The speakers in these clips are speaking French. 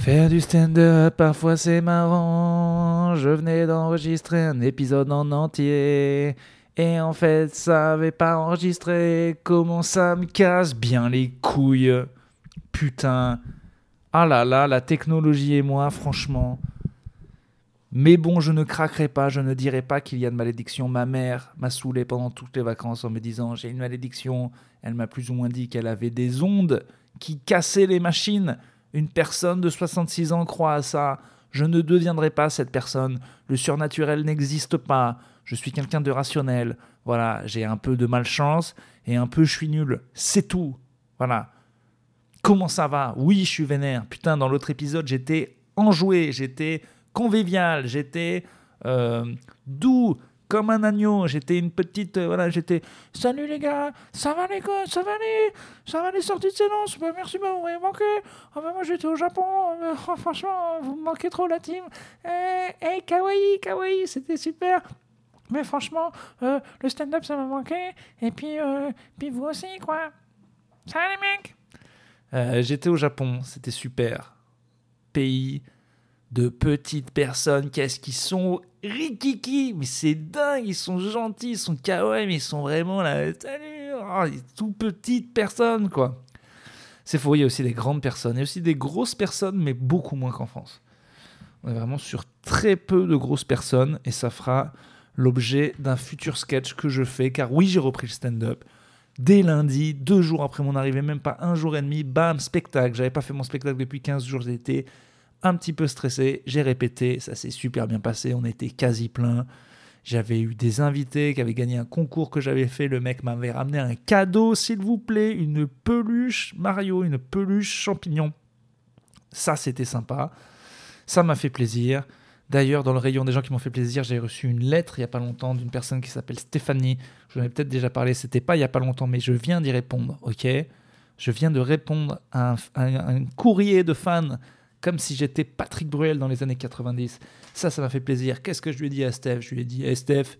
Faire du stand-up, parfois c'est marrant. Je venais d'enregistrer un épisode en entier. Et en fait, ça avait pas enregistré. Comment ça me casse bien les couilles. Putain. Ah là là, la technologie et moi, franchement. Mais bon, je ne craquerai pas, je ne dirai pas qu'il y a de malédiction. Ma mère m'a saoulé pendant toutes les vacances en me disant j'ai une malédiction. Elle m'a plus ou moins dit qu'elle avait des ondes qui cassaient les machines. Une personne de 66 ans croit à ça. Je ne deviendrai pas cette personne. Le surnaturel n'existe pas. Je suis quelqu'un de rationnel. Voilà, j'ai un peu de malchance et un peu je suis nul. C'est tout. Voilà. Comment ça va? Oui, je suis vénère. Putain, dans l'autre épisode, j'étais enjoué, j'étais convivial, j'étais euh, doux comme un agneau. J'étais une petite, euh, voilà, j'étais. Salut les gars, ça va les gars, ça va les, ça va les sorties de séance. Bah, merci, bah, vous m'avez manqué. Ah, bah, moi j'étais au Japon. Euh, oh, franchement, vous me manquez trop la team. Eh, hey, kawaii, kawaii, c'était super. Mais franchement, le stand-up ça m'a manqué. Et puis, puis vous aussi, quoi. Salut les mecs? Euh, j'étais au Japon, c'était super. Pays de petites personnes, qu'est-ce qu'ils sont rikiki, mais c'est dingue, ils sont gentils, ils sont kawaii, mais ils sont vraiment là, salut, oh, tout petites personnes, quoi. C'est faux, il y a aussi des grandes personnes, a aussi des grosses personnes, mais beaucoup moins qu'en France. On est vraiment sur très peu de grosses personnes, et ça fera l'objet d'un futur sketch que je fais, car oui, j'ai repris le stand-up dès lundi, deux jours après mon arrivée, même pas un jour et demi, bam, spectacle. J'avais pas fait mon spectacle depuis 15 jours, j'étais un petit peu stressé. J'ai répété, ça s'est super bien passé, on était quasi plein. J'avais eu des invités qui avaient gagné un concours que j'avais fait. Le mec m'avait ramené un cadeau, s'il vous plaît, une peluche Mario, une peluche champignon. Ça, c'était sympa. Ça m'a fait plaisir. D'ailleurs, dans le rayon des gens qui m'ont fait plaisir, j'ai reçu une lettre il n'y a pas longtemps d'une personne qui s'appelle Stéphanie. Je vous en ai peut-être déjà parlé, c'était pas il n'y a pas longtemps, mais je viens d'y répondre, ok? Je viens de répondre à un, courrier de fans comme si j'étais Patrick Bruel dans les années 90. Ça, ça m'a fait plaisir. Qu'est-ce que je lui ai dit à Steph? Je lui ai dit, hey Steph,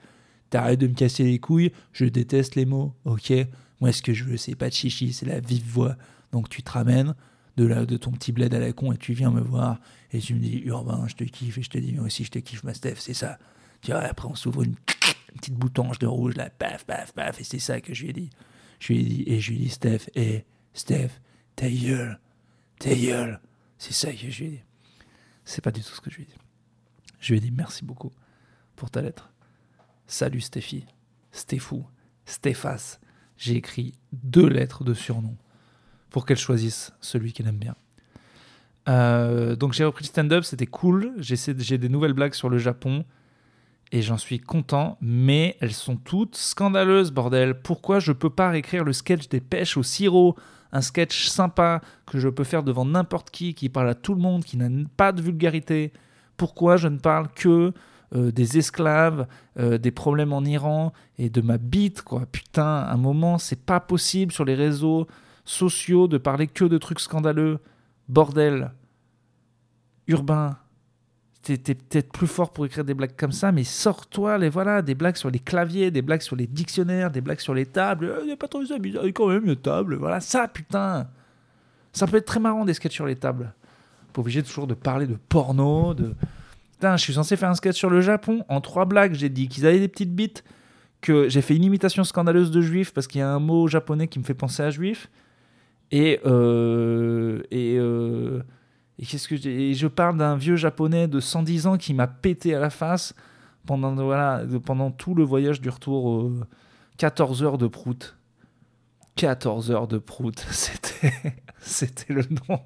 t'arrêtes de me casser les couilles, je déteste les mots, ok? Moi, ce que je veux, c'est pas de chichi, c'est la vive voix. Donc tu te ramènes, de, de ton petit bled à la con et tu viens me voir et tu me dis Urbain, je te kiffe et je te dis moi aussi je te kiffe ma Steph, c'est ça. Tu vois, après on s'ouvre une, petite boutonge de rouge là, paf, paf, paf, et c'est ça que je lui ai dit. Je lui ai dit, et je lui ai dit Steph, et Steph, ta gueule, ta gueule. C'est ça je lui ai dit. C'est pas du tout ce que je lui ai dit. Je lui ai dit merci beaucoup pour ta lettre. Salut Steffi, Stéphou, Stéphas. J'ai écrit deux lettres de surnom pour qu'elle choisisse celui qu'elle aime bien. Euh, donc j'ai repris le stand-up, c'était cool. J'ai des nouvelles blagues sur le Japon et j'en suis content, mais elles sont toutes scandaleuses, bordel. Pourquoi je peux pas réécrire le sketch des pêches au sirop Un sketch sympa que je peux faire devant n'importe qui, qui parle à tout le monde, qui n'a pas de vulgarité. Pourquoi je ne parle que euh, des esclaves, euh, des problèmes en Iran et de ma bite, quoi? Putain, un moment, c'est pas possible sur les réseaux sociaux de parler que de trucs scandaleux. Bordel. Urbain. T'es peut-être plus fort pour écrire des blagues comme ça, mais sors-toi les voilà, des blagues sur les claviers, des blagues sur les dictionnaires, des blagues sur les tables. Il n'y a pas trop ça, bizarre, quand même, une table. Voilà, ça, putain. Ça peut être très marrant des sketchs sur les tables. Pas obligé toujours de parler de porno, de. Putain, je suis censé faire un sketch sur le Japon. En trois blagues, j'ai dit qu'ils avaient des petites bites, que j'ai fait une imitation scandaleuse de juif parce qu'il y a un mot japonais qui me fait penser à juif. Et, euh, euh, que je, parle d'un vieux japonais de 110 ans qui m'a pété à la face pendant, voilà, pendant tout le voyage du retour. 14 heures de prout. 14 heures de prout. C'était, c'était le nom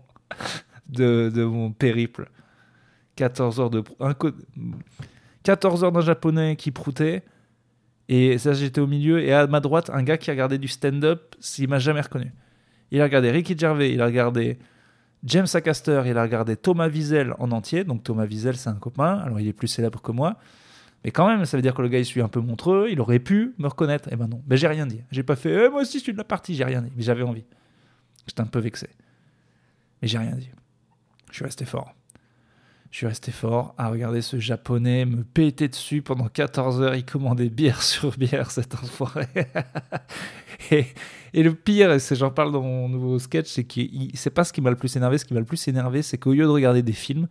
de, de, mon périple. 14 heures de prout. 14 heures d'un japonais qui proutait. Et ça, j'étais au milieu. Et à ma droite, un gars qui a regardé du stand-up, s'il m'a jamais reconnu. Il a regardé Ricky Gervais, il a regardé James Acaster, il a regardé Thomas Wiesel en entier. Donc Thomas Wiesel, c'est un copain. Alors il est plus célèbre que moi. Mais quand même, ça veut dire que le gars, il suit un peu montreux. Il aurait pu me reconnaître. Eh ben non. Ben j'ai rien dit. J'ai pas fait, eh, moi aussi, je suis de la partie. J'ai rien dit. Mais j'avais envie. J'étais un peu vexé. Mais j'ai rien dit. Je suis resté fort. Je suis resté fort à regarder ce japonais me péter dessus pendant 14 heures. Il commandait bière sur bière, cet enfoiré. et, le pire, et j'en parle dans mon nouveau sketch, c'est que c'est pas ce qui m'a le plus énervé. Ce qui m'a le plus énervé, c'est qu'au lieu de regarder des films,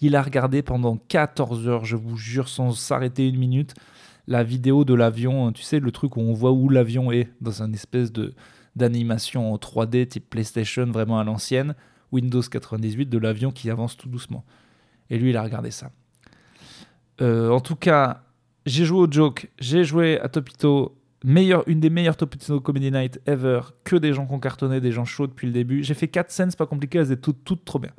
il a regardé pendant 14 heures, je vous jure, sans s'arrêter une minute, la vidéo de l'avion. Tu sais, le truc où on voit où l'avion est dans un espèce de d'animation en 3D type PlayStation vraiment à l'ancienne, Windows 98 de l'avion qui avance tout doucement. Et lui, il a regardé ça. Euh, en tout cas, j'ai joué au joke, j'ai joué à Topito, une des meilleures Topito Comedy Night ever, que des gens qui ont cartonné, des gens chauds depuis le début. J'ai fait 4 scènes, c'est pas compliqué, elles étaient toutes, toutes trop bien.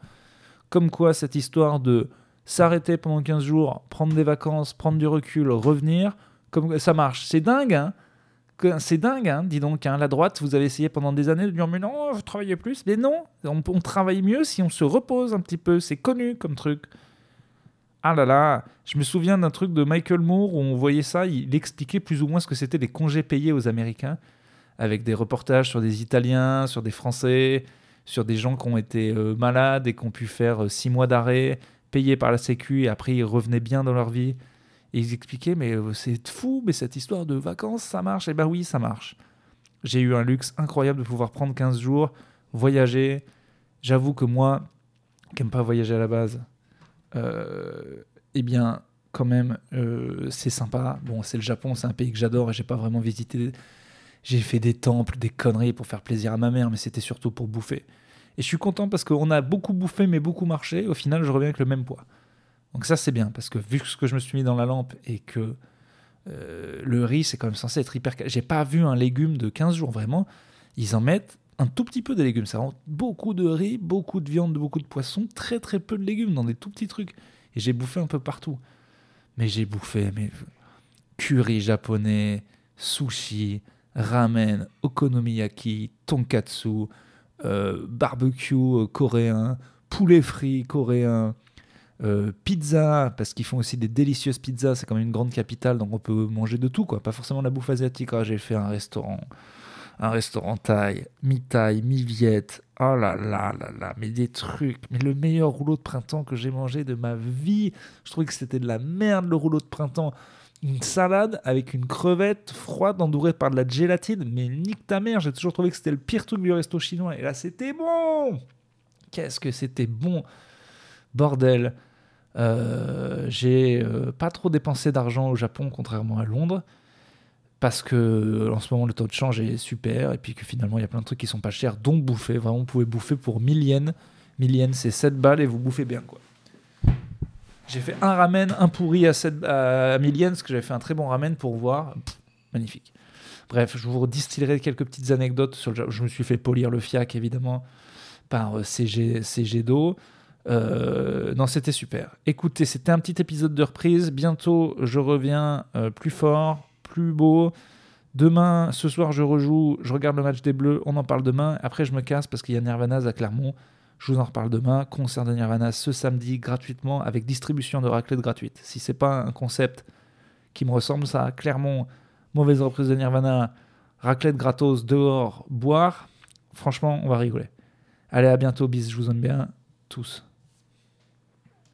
Comme quoi, cette histoire de s'arrêter pendant 15 jours, prendre des vacances, prendre du recul, revenir, comme ça marche. C'est dingue, hein c'est dingue, hein, dis donc. Hein, la droite, vous avez essayé pendant des années de dire mais non, vous travaillez plus. Mais non, on, travaille mieux si on se repose un petit peu. C'est connu comme truc. Ah là là, je me souviens d'un truc de Michael Moore où on voyait ça, il expliquait plus ou moins ce que c'était les congés payés aux Américains, avec des reportages sur des Italiens, sur des Français, sur des gens qui ont été euh, malades et qui ont pu faire euh, six mois d'arrêt, payés par la Sécu, et après ils revenaient bien dans leur vie. Et ils expliquaient, mais euh, c'est fou, mais cette histoire de vacances, ça marche Eh ben oui, ça marche. J'ai eu un luxe incroyable de pouvoir prendre 15 jours, voyager. J'avoue que moi, qui n'aime pas voyager à la base, euh, eh bien, quand même, euh, c'est sympa. Bon, c'est le Japon, c'est un pays que j'adore et j'ai pas vraiment visité. J'ai fait des temples, des conneries pour faire plaisir à ma mère, mais c'était surtout pour bouffer. Et je suis content parce qu'on a beaucoup bouffé, mais beaucoup marché. Au final, je reviens avec le même poids. Donc ça c'est bien, parce que vu ce que je me suis mis dans la lampe et que euh, le riz c'est quand même censé être hyper... J'ai pas vu un légume de 15 jours vraiment. Ils en mettent un tout petit peu de légumes. Ça rend beaucoup de riz, beaucoup de viande, beaucoup de poisson, très très peu de légumes dans des tout petits trucs. Et j'ai bouffé un peu partout. Mais j'ai bouffé mais curry japonais, sushi, ramen, okonomiyaki, tonkatsu, euh, barbecue euh, coréen, poulet frit coréen, euh, pizza, parce qu'ils font aussi des délicieuses pizzas, c'est quand même une grande capitale, donc on peut manger de tout, quoi. Pas forcément la bouffe asiatique. Ah, j'ai fait un restaurant, un restaurant thaï, mi-thaï, mi-viette. Oh là là là là, mais des trucs. Mais le meilleur rouleau de printemps que j'ai mangé de ma vie. Je trouvais que c'était de la merde le rouleau de printemps. Une salade avec une crevette froide entourée par de la gélatine. Mais nique ta mère, j'ai toujours trouvé que c'était le pire truc du resto chinois. Et là, c'était bon. Qu'est-ce que c'était bon. Bordel. Euh, j'ai euh, pas trop dépensé d'argent au Japon, contrairement à Londres, parce que en ce moment le taux de change est super, et puis que finalement il y a plein de trucs qui sont pas chers, dont bouffer. Vraiment, vous pouvez bouffer pour 1000 yens. 1000 yens, c'est 7 balles et vous bouffez bien, quoi. J'ai fait un ramen, un pourri à, 7, à 1000 yens, parce que j'avais fait un très bon ramen pour voir. magnifique. Bref, je vous distillerai quelques petites anecdotes. Sur le... Je me suis fait polir le fiac, évidemment, par euh, CG, CG d'eau. Euh, non, c'était super. Écoutez, c'était un petit épisode de reprise. Bientôt, je reviens euh, plus fort, plus beau. Demain, ce soir, je rejoue, je regarde le match des Bleus, on en parle demain. Après, je me casse parce qu'il y a Nirvana à Clermont. Je vous en reparle demain. Concert de Nirvana ce samedi gratuitement avec distribution de raclette gratuite. Si c'est pas un concept qui me ressemble, ça, Clermont, mauvaise reprise de Nirvana, raclette gratos dehors, boire, franchement, on va rigoler. Allez, à bientôt, bis, je vous aime bien tous.